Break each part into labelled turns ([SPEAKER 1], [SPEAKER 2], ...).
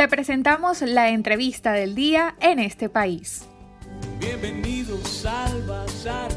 [SPEAKER 1] Te presentamos la entrevista del día en este país.
[SPEAKER 2] Bienvenidos al Bazar.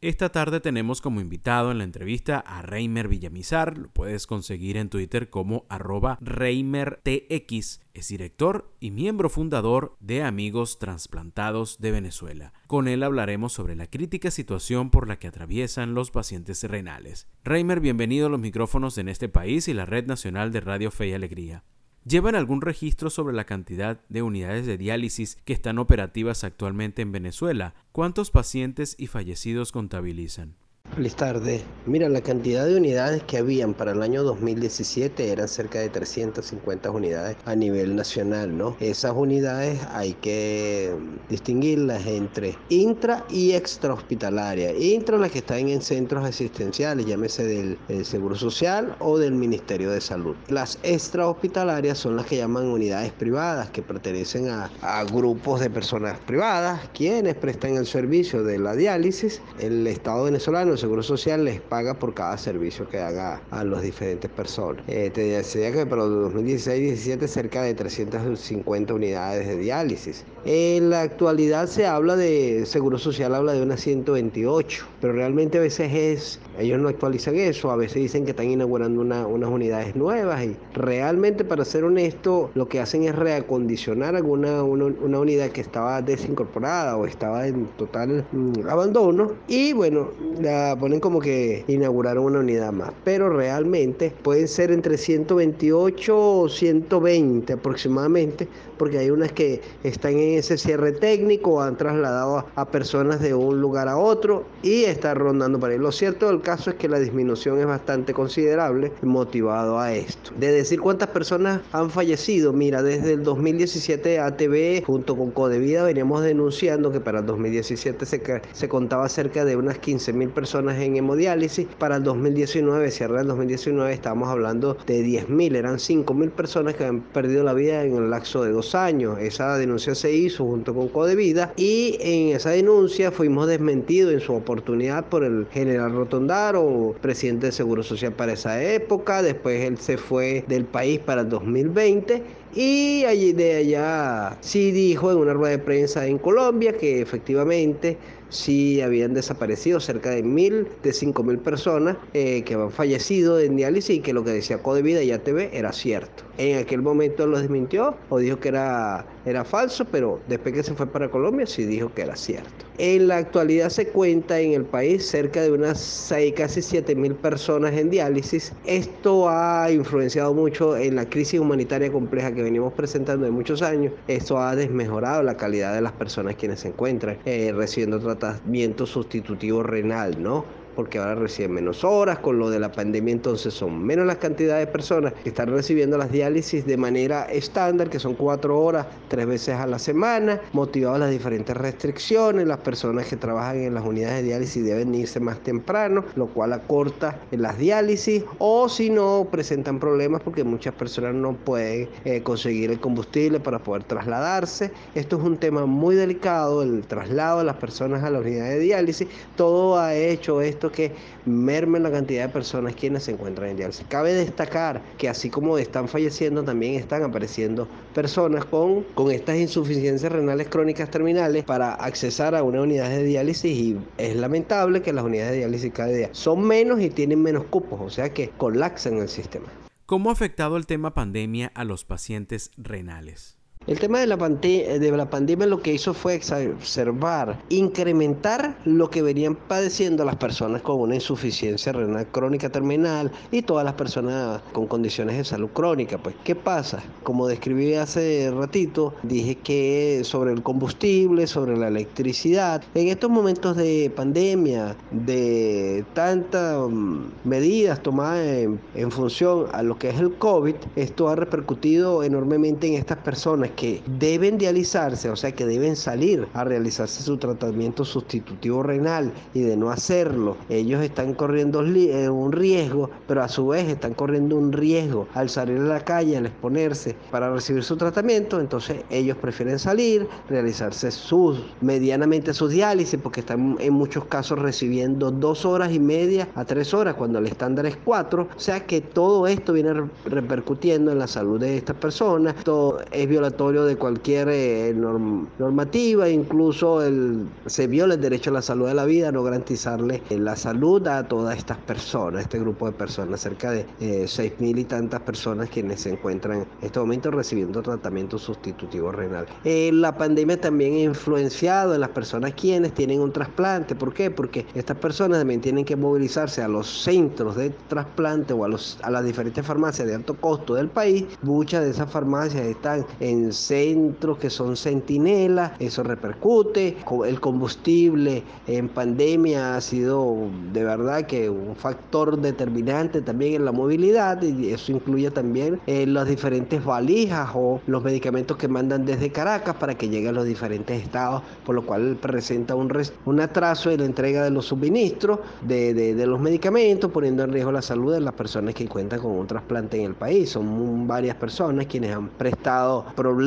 [SPEAKER 3] Esta tarde tenemos como invitado en la entrevista a Reimer Villamizar, lo puedes conseguir en Twitter como arroba ReimerTX, es director y miembro fundador de Amigos Transplantados de Venezuela. Con él hablaremos sobre la crítica situación por la que atraviesan los pacientes renales. Reimer, bienvenido a los micrófonos en este país y la Red Nacional de Radio Fe y Alegría. ¿Llevan algún registro sobre la cantidad de unidades de diálisis que están operativas actualmente en Venezuela? ¿Cuántos pacientes y fallecidos contabilizan?
[SPEAKER 4] Feliz tarde. Mira, la cantidad de unidades que habían para el año 2017 eran cerca de 350 unidades a nivel nacional, ¿no? Esas unidades hay que distinguirlas entre intra y extrahospitalaria. Intra las que están en centros asistenciales, llámese del, Seguro Social o del Ministerio de Salud. Las extrahospitalarias son las que llaman unidades privadas, que pertenecen a, grupos de personas privadas, quienes prestan el servicio de la diálisis. El Estado venezolano Seguro Social les paga por cada servicio que haga a las diferentes personas. Eh, te decía que para 2016-17 cerca de 350 unidades de diálisis. En la actualidad se habla de, Seguro Social habla de unas 128, pero realmente a veces es, ellos no actualizan eso, a veces dicen que están inaugurando unas unidades nuevas y realmente para ser honesto lo que hacen es reacondicionar alguna una, una unidad que estaba desincorporada o estaba en total mm, abandono y bueno, la ponen como que inauguraron una unidad más, pero realmente pueden ser entre 128 o 120 aproximadamente, porque hay unas que están en ese cierre técnico, han trasladado a, personas de un lugar a otro y están rondando para ahí. Lo cierto del caso es que la disminución es bastante considerable, motivado a esto. De decir cuántas personas han fallecido, mira, desde el 2017 ATV junto con Codevida veníamos denunciando que para el 2017 se, se contaba cerca de unas 15 mil personas en hemodiálisis. Para el 2019, cierre del 2019, estábamos hablando de 10.000, eran 5.000 personas que han perdido la vida en el lapso de dos años. Esa denuncia se hizo junto con Codevida y en esa denuncia fuimos desmentidos en su oportunidad por el general Rotondaro, presidente de Seguro Social para esa época. Después él se fue del país para el 2020 y allí de allá sí dijo en una rueda de prensa en Colombia que efectivamente sí habían desaparecido cerca de mil, de cinco mil personas eh, que habían fallecido en diálisis y que lo que decía Codevida y ATV era cierto. En aquel momento lo desmintió o dijo que era, era falso, pero después que se fue para Colombia sí dijo que era cierto. En la actualidad se cuenta en el país cerca de unas 6, casi 7 mil personas en diálisis. Esto ha influenciado mucho en la crisis humanitaria compleja que venimos presentando de muchos años. Esto ha desmejorado la calidad de las personas quienes se encuentran eh, recibiendo tratamiento sustitutivo renal, ¿no? Porque ahora reciben menos horas, con lo de la pandemia entonces son menos las cantidades de personas que están recibiendo las diálisis de manera estándar, que son cuatro horas, tres veces a la semana, motivadas las diferentes restricciones, las personas que trabajan en las unidades de diálisis deben irse más temprano, lo cual acorta las diálisis, o si no, presentan problemas porque muchas personas no pueden eh, conseguir el combustible para poder trasladarse. Esto es un tema muy delicado, el traslado de las personas a la unidad de diálisis, todo ha hecho esto que mermen la cantidad de personas quienes se encuentran en diálisis. Cabe destacar que así como están falleciendo, también están apareciendo personas con, con estas insuficiencias renales crónicas terminales para accesar a una unidad de diálisis y es lamentable que las unidades de diálisis cada día son menos y tienen menos cupos, o sea que colapsan el sistema.
[SPEAKER 3] ¿Cómo ha afectado el tema pandemia a los pacientes renales?
[SPEAKER 4] El tema de la, de la pandemia lo que hizo fue exacerbar, incrementar lo que venían padeciendo las personas con una insuficiencia renal crónica terminal y todas las personas con condiciones de salud crónica. Pues, ¿qué pasa? Como describí hace ratito, dije que sobre el combustible, sobre la electricidad, en estos momentos de pandemia, de tantas mm, medidas tomadas en función a lo que es el COVID, esto ha repercutido enormemente en estas personas que deben dializarse, o sea que deben salir a realizarse su tratamiento sustitutivo renal y de no hacerlo, ellos están corriendo eh, un riesgo, pero a su vez están corriendo un riesgo. Al salir a la calle, al exponerse para recibir su tratamiento, entonces ellos prefieren salir, realizarse sus medianamente sus diálisis, porque están en muchos casos recibiendo dos horas y media a tres horas, cuando el estándar es cuatro, o sea que todo esto viene repercutiendo en la salud de estas personas, todo es violatorio de cualquier eh, normativa, incluso el, se viola el derecho a la salud de la vida, no garantizarle eh, la salud a todas estas personas, este grupo de personas, cerca de eh, seis mil y tantas personas quienes se encuentran en este momento recibiendo tratamiento sustitutivo renal. la pandemia también ha influenciado en las personas quienes tienen un trasplante, ¿por qué? Porque estas personas también tienen que movilizarse a los centros de trasplante o a, los, a las diferentes farmacias de alto costo del país. Muchas de esas farmacias están en centros que son centinela, eso repercute. El combustible en pandemia ha sido de verdad que un factor determinante también en la movilidad y eso incluye también eh, las diferentes valijas o los medicamentos que mandan desde Caracas para que lleguen a los diferentes estados, por lo cual presenta un, un atraso en la entrega de los suministros de, de, los medicamentos, poniendo en riesgo la salud de las personas que cuentan con un trasplante en el país. Son varias personas quienes han prestado problemas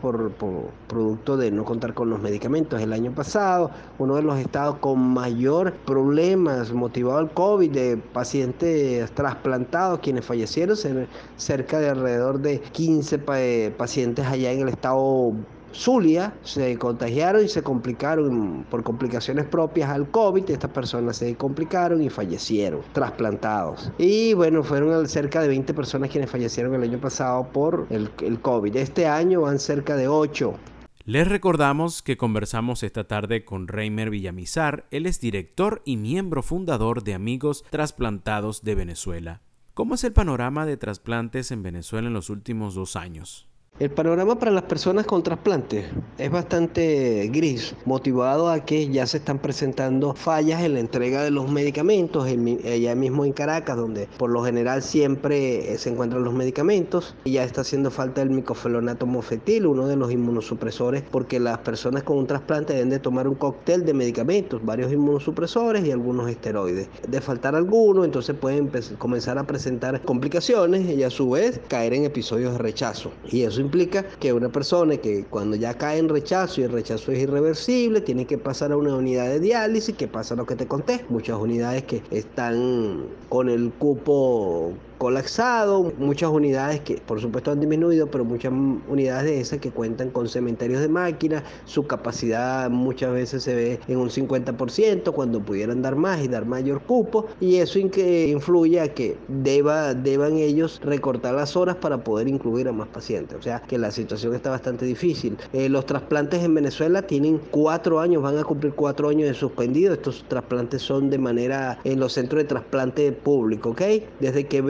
[SPEAKER 4] por, producto de no contar con los medicamentos. El año pasado, uno de los estados con mayor problemas motivado al COVID de pacientes trasplantados, quienes fallecieron, cerca de alrededor de 15 pacientes allá en el estado Zulia se contagiaron y se complicaron por complicaciones propias al COVID. Estas personas se complicaron y fallecieron, trasplantados. Y bueno, fueron cerca de 20 personas quienes fallecieron el año pasado por el, el COVID. Este año van cerca de 8.
[SPEAKER 3] Les recordamos que conversamos esta tarde con Reimer Villamizar, él es director y miembro fundador de Amigos Trasplantados de Venezuela. ¿Cómo es el panorama de trasplantes en Venezuela en los últimos dos años?
[SPEAKER 4] El panorama para las personas con trasplantes es bastante gris, motivado a que ya se están presentando fallas en la entrega de los medicamentos, allá mismo en Caracas, donde por lo general siempre eh, se encuentran los medicamentos, y ya está haciendo falta el micofelonato mofetil, uno de los inmunosupresores, porque las personas con un trasplante deben de tomar un cóctel de medicamentos, varios inmunosupresores y algunos esteroides. De faltar alguno, entonces pueden comenzar a presentar complicaciones y a su vez caer en episodios de rechazo. Y eso implica que una persona que cuando ya cae en rechazo y el rechazo es irreversible, tiene que pasar a una unidad de diálisis, que pasa lo que te conté, muchas unidades que están con el cupo colapsado, muchas unidades que por supuesto han disminuido, pero muchas unidades de esas que cuentan con cementerios de máquinas, su capacidad muchas veces se ve en un 50% cuando pudieran dar más y dar mayor cupo, y eso influye a que deba, deban ellos recortar las horas para poder incluir a más pacientes, o sea que la situación está bastante difícil. Eh, los trasplantes en Venezuela tienen cuatro años, van a cumplir cuatro años de suspendido, estos trasplantes son de manera en los centros de trasplante público, ¿ok? Desde que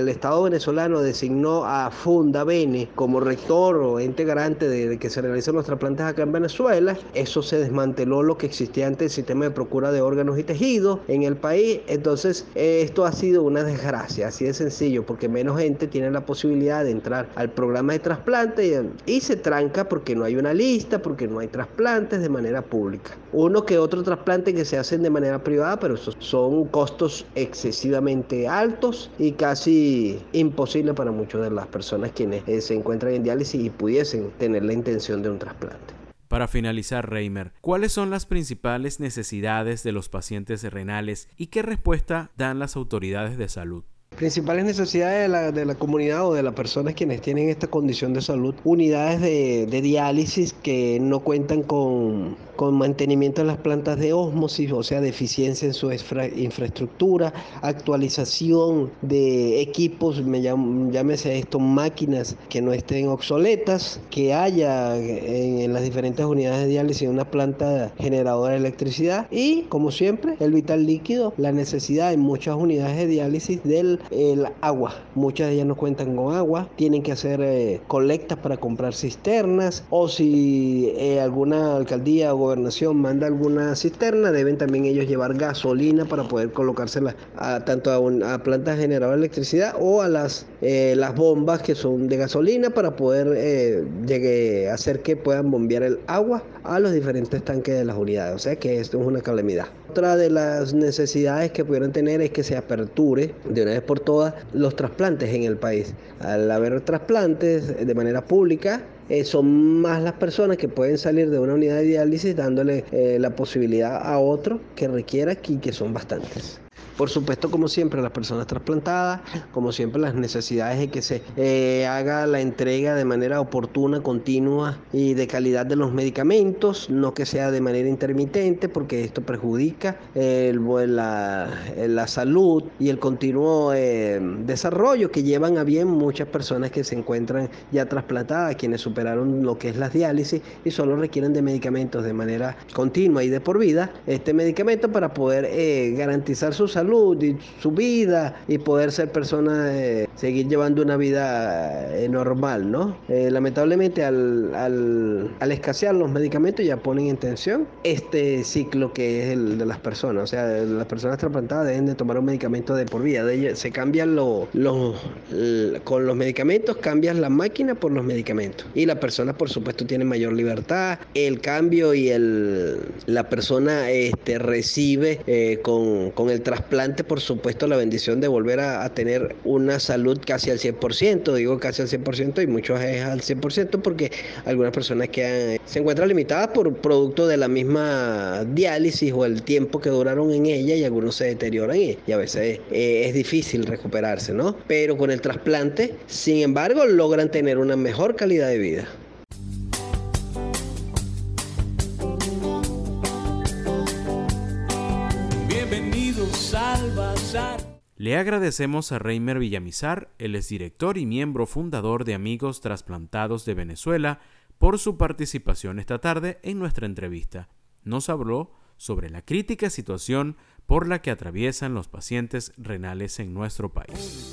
[SPEAKER 4] el Estado venezolano designó a Funda Bene como rector o ente garante de, que se realicen los trasplantes acá en Venezuela, eso se desmanteló lo que existía antes el sistema de procura de órganos y tejidos en el país. Entonces, esto ha sido una desgracia, así de sencillo, porque menos gente tiene la posibilidad de entrar al programa de trasplante y, se tranca porque no hay una lista, porque no hay trasplantes de manera pública. Uno que otro trasplante que se hacen de manera privada, pero son costos excesivamente altos y casi imposible para muchas de las personas quienes eh, se encuentran en diálisis y pudiesen tener la intención de un trasplante.
[SPEAKER 3] Para finalizar, Reimer, ¿cuáles son las principales necesidades de los pacientes renales y qué respuesta dan las autoridades de salud?
[SPEAKER 4] Principales necesidades de la, de la, comunidad o de las personas quienes tienen esta condición de salud, unidades de, de diálisis que no cuentan con con mantenimiento de las plantas de osmosis, o sea, deficiencia en su infraestructura, actualización de equipos, me llámese esto, máquinas que no estén obsoletas, que haya en, las diferentes unidades de diálisis una planta generadora de electricidad y, como siempre, el vital líquido, la necesidad en muchas unidades de diálisis del agua. Muchas de ellas no cuentan con agua, tienen que hacer eh, colectas para comprar cisternas o si eh, alguna alcaldía o gobernación manda alguna cisterna, deben también ellos llevar gasolina para poder colocársela a, tanto a, plantas generadoras de electricidad o a las, eh, las bombas que son de gasolina para poder eh, llegue, hacer que puedan bombear el agua a los diferentes tanques de las unidades. O sea que esto es una calamidad. Otra de las necesidades que pudieran tener es que se aperture de una vez por todas los trasplantes en el país. Al haber trasplantes de manera pública, eh, son más las personas que pueden salir de una unidad de diálisis dándole eh, la posibilidad a otro que requiera y que son bastantes. Por supuesto, como siempre, las personas trasplantadas, como siempre, las necesidades de que se eh, haga la entrega de manera oportuna, continua y de calidad de los medicamentos, no que sea de manera intermitente, porque esto perjudica la, la, salud y el continuo eh, desarrollo que llevan a bien muchas personas que se encuentran ya trasplantadas, quienes superaron lo que es la diálisis y solo requieren de medicamentos de manera continua y de por vida, este medicamento para poder eh, garantizar su salud y su vida y poder ser persona, eh, seguir llevando una vida eh, normal, ¿no? Eh, lamentablemente al, al, escasear los medicamentos ya ponen en tensión este ciclo que es el de las personas, o sea, las personas trasplantadas deben de tomar un medicamento de por vida, de, se cambian los, con los medicamentos, cambian la máquina por los medicamentos. Y la persona por supuesto tiene mayor libertad, el cambio y el, la persona este, recibe con, con el trasplante por supuesto, la bendición de volver a, tener una salud casi al 100%, digo casi al 100% y muchos es al 100% porque algunas personas que se encuentran limitadas por producto de la misma diálisis o el tiempo que duraron en ella y algunos se deterioran y, a veces eh, es difícil recuperarse, ¿no? Pero con el trasplante, sin embargo, logran tener una mejor calidad de vida.
[SPEAKER 3] Le agradecemos a Reimer Villamizar, el exdirector y miembro fundador de Amigos Trasplantados de Venezuela, por su participación esta tarde en nuestra entrevista. Nos habló sobre la crítica situación por la que atraviesan los pacientes renales en nuestro país.